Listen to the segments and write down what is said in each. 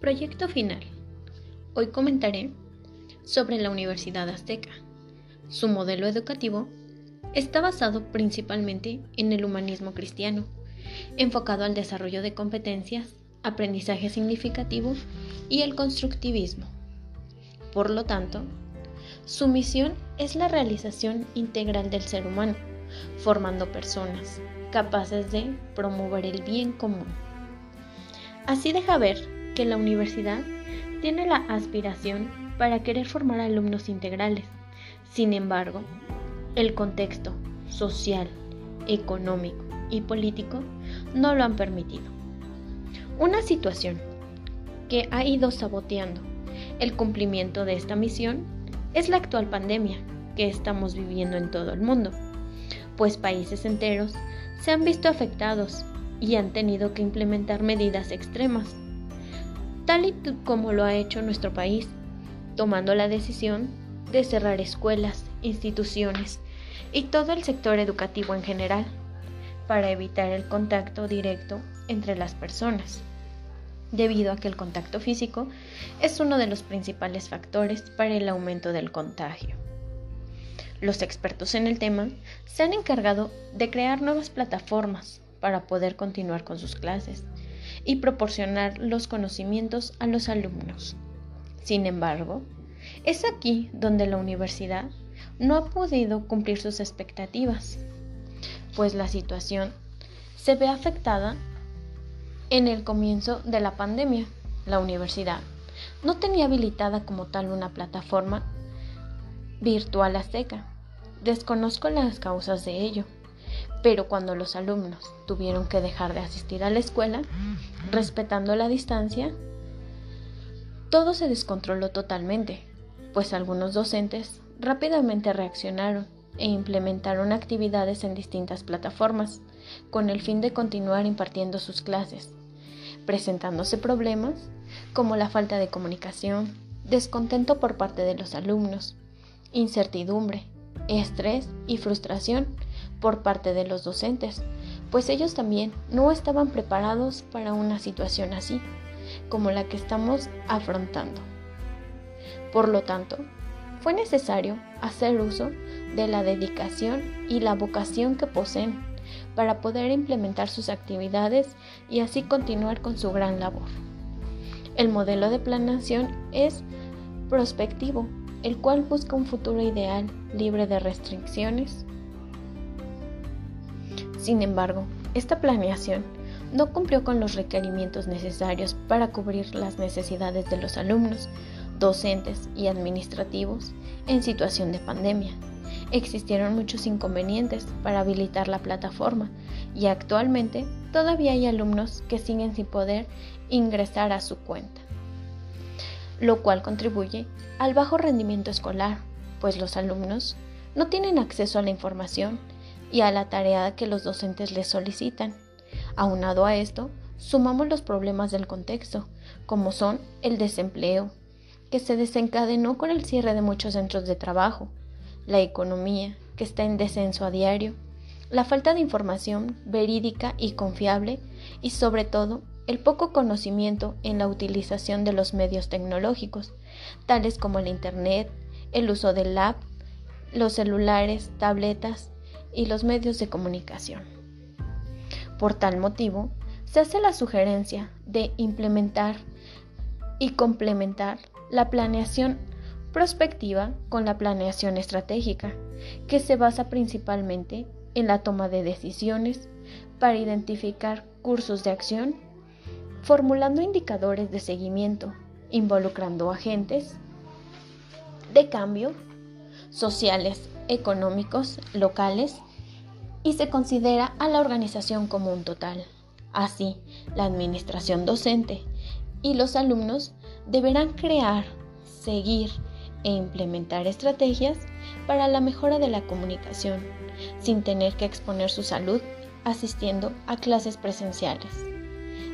Proyecto final. Hoy comentaré sobre la Universidad Azteca. Su modelo educativo está basado principalmente en el humanismo cristiano, enfocado al desarrollo de competencias, aprendizaje significativo y el constructivismo. Por lo tanto, su misión es la realización integral del ser humano, formando personas capaces de promover el bien común. Así deja ver que la universidad tiene la aspiración para querer formar alumnos integrales. Sin embargo, el contexto social, económico y político no lo han permitido. Una situación que ha ido saboteando el cumplimiento de esta misión es la actual pandemia que estamos viviendo en todo el mundo, pues países enteros se han visto afectados y han tenido que implementar medidas extremas, tal y como lo ha hecho nuestro país, tomando la decisión de cerrar escuelas, instituciones y todo el sector educativo en general, para evitar el contacto directo entre las personas, debido a que el contacto físico es uno de los principales factores para el aumento del contagio. Los expertos en el tema se han encargado de crear nuevas plataformas para poder continuar con sus clases y proporcionar los conocimientos a los alumnos. Sin embargo, es aquí donde la universidad no ha podido cumplir sus expectativas, pues la situación se ve afectada en el comienzo de la pandemia. La universidad no tenía habilitada como tal una plataforma virtual a seca. Desconozco las causas de ello, pero cuando los alumnos tuvieron que dejar de asistir a la escuela, respetando la distancia, todo se descontroló totalmente, pues algunos docentes rápidamente reaccionaron e implementaron actividades en distintas plataformas, con el fin de continuar impartiendo sus clases, presentándose problemas como la falta de comunicación, descontento por parte de los alumnos, incertidumbre, estrés y frustración por parte de los docentes, pues ellos también no estaban preparados para una situación así, como la que estamos afrontando. Por lo tanto, fue necesario hacer uso de la dedicación y la vocación que poseen para poder implementar sus actividades y así continuar con su gran labor. El modelo de planeación es prospectivo el cual busca un futuro ideal libre de restricciones. Sin embargo, esta planeación no cumplió con los requerimientos necesarios para cubrir las necesidades de los alumnos, docentes y administrativos en situación de pandemia. Existieron muchos inconvenientes para habilitar la plataforma y actualmente todavía hay alumnos que siguen sin poder ingresar a su cuenta lo cual contribuye al bajo rendimiento escolar, pues los alumnos no tienen acceso a la información y a la tarea que los docentes les solicitan. Aunado a esto, sumamos los problemas del contexto, como son el desempleo, que se desencadenó con el cierre de muchos centros de trabajo, la economía, que está en descenso a diario, la falta de información verídica y confiable y sobre todo el poco conocimiento en la utilización de los medios tecnológicos, tales como el Internet, el uso del app, los celulares, tabletas y los medios de comunicación. Por tal motivo, se hace la sugerencia de implementar y complementar la planeación prospectiva con la planeación estratégica, que se basa principalmente en la toma de decisiones para identificar cursos de acción formulando indicadores de seguimiento, involucrando agentes de cambio sociales, económicos, locales y se considera a la organización como un total. Así, la administración docente y los alumnos deberán crear, seguir e implementar estrategias para la mejora de la comunicación, sin tener que exponer su salud asistiendo a clases presenciales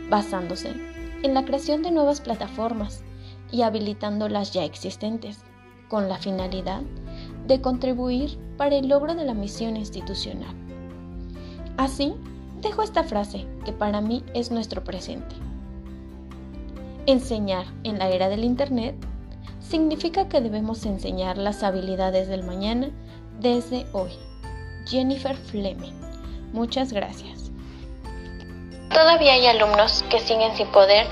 basándose en la creación de nuevas plataformas y habilitando las ya existentes, con la finalidad de contribuir para el logro de la misión institucional. Así, dejo esta frase que para mí es nuestro presente. Enseñar en la era del Internet significa que debemos enseñar las habilidades del mañana desde hoy. Jennifer Fleming. Muchas gracias. Todavía hay alumnos que siguen sin poder